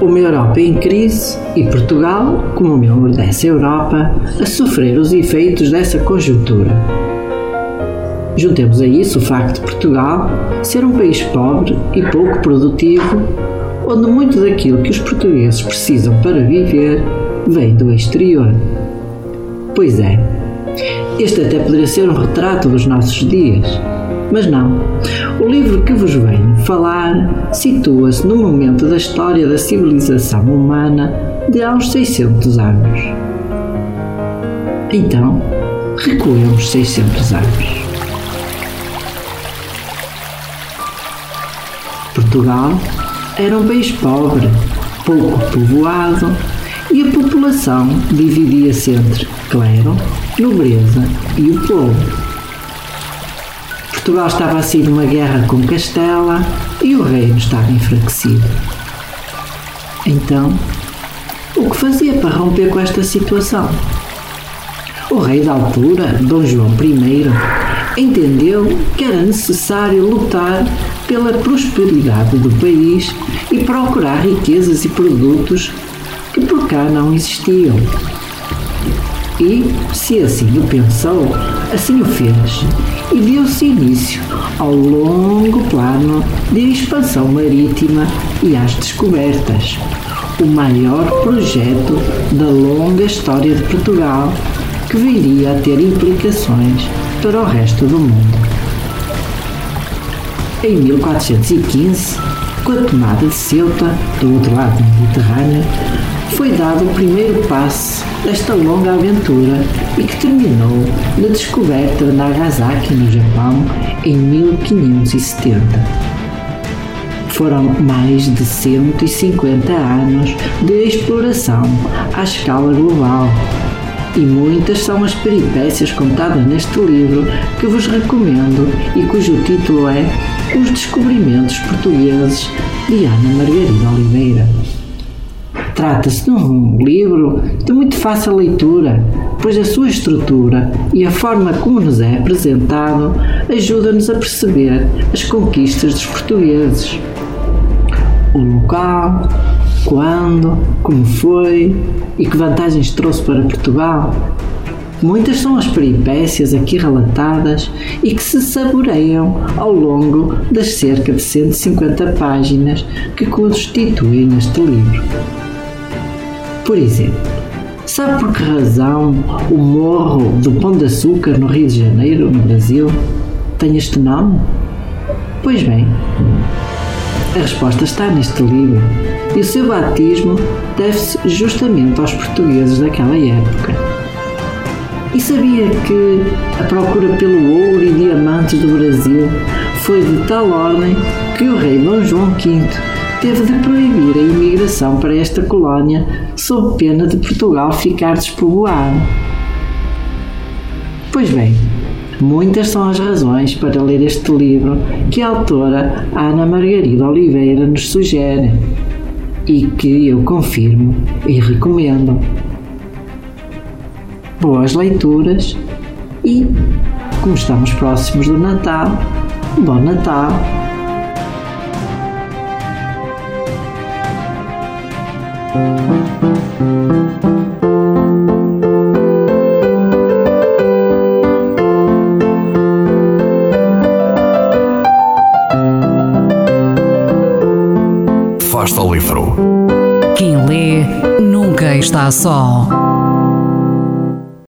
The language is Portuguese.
uma Europa em crise e Portugal, como membro dessa Europa, a sofrer os efeitos dessa conjuntura. Juntemos a isso o facto de Portugal ser um país pobre e pouco produtivo, onde muito daquilo que os portugueses precisam para viver vem do exterior. Pois é, este até poderia ser um retrato dos nossos dias mas não. O livro que vos venho falar situa-se no momento da história da civilização humana de há uns 600 anos. Então, recuemos 600 anos. Portugal era um país pobre, pouco povoado e a população dividia-se entre clero, nobreza e o povo. Portugal estava assim numa guerra com Castela e o reino estava enfraquecido. Então, o que fazia para romper com esta situação? O rei da altura, Dom João I, entendeu que era necessário lutar pela prosperidade do país e procurar riquezas e produtos que por cá não existiam. E, se assim o pensou, assim o fez e deu-se início ao longo plano de expansão marítima e às descobertas, o maior projeto da longa história de Portugal que viria a ter implicações para o resto do mundo. Em 1415, com a tomada de Ceuta, do outro lado do Mediterrâneo, foi dado o primeiro passo desta longa aventura e que terminou na descoberta de Nagasaki, no Japão, em 1570. Foram mais de 150 anos de exploração à escala global e muitas são as peripécias contadas neste livro que vos recomendo e cujo título é Os Descobrimentos Portugueses de Ana Margarida Oliveira. Trata-se de um livro de muito fácil leitura, pois a sua estrutura e a forma como nos é apresentado ajuda-nos a perceber as conquistas dos portugueses. O local, quando, como foi e que vantagens trouxe para Portugal. Muitas são as peripécias aqui relatadas e que se saboreiam ao longo das cerca de 150 páginas que constituem este livro. Por exemplo, sabe por que razão o Morro do Pão de Açúcar no Rio de Janeiro, no Brasil, tem este nome? Pois bem, a resposta está neste livro e o seu batismo deve-se justamente aos portugueses daquela época. E sabia que a procura pelo ouro e diamantes do Brasil foi de tal ordem que o rei Dom João V teve de proibir a imigração para esta colónia sob pena de Portugal ficar despovoado. Pois bem, muitas são as razões para ler este livro que a autora Ana Margarida Oliveira nos sugere e que eu confirmo e recomendo. Boas leituras e, como estamos próximos do Natal, bom Natal! Fasta ao livro. Quem lê nunca está só.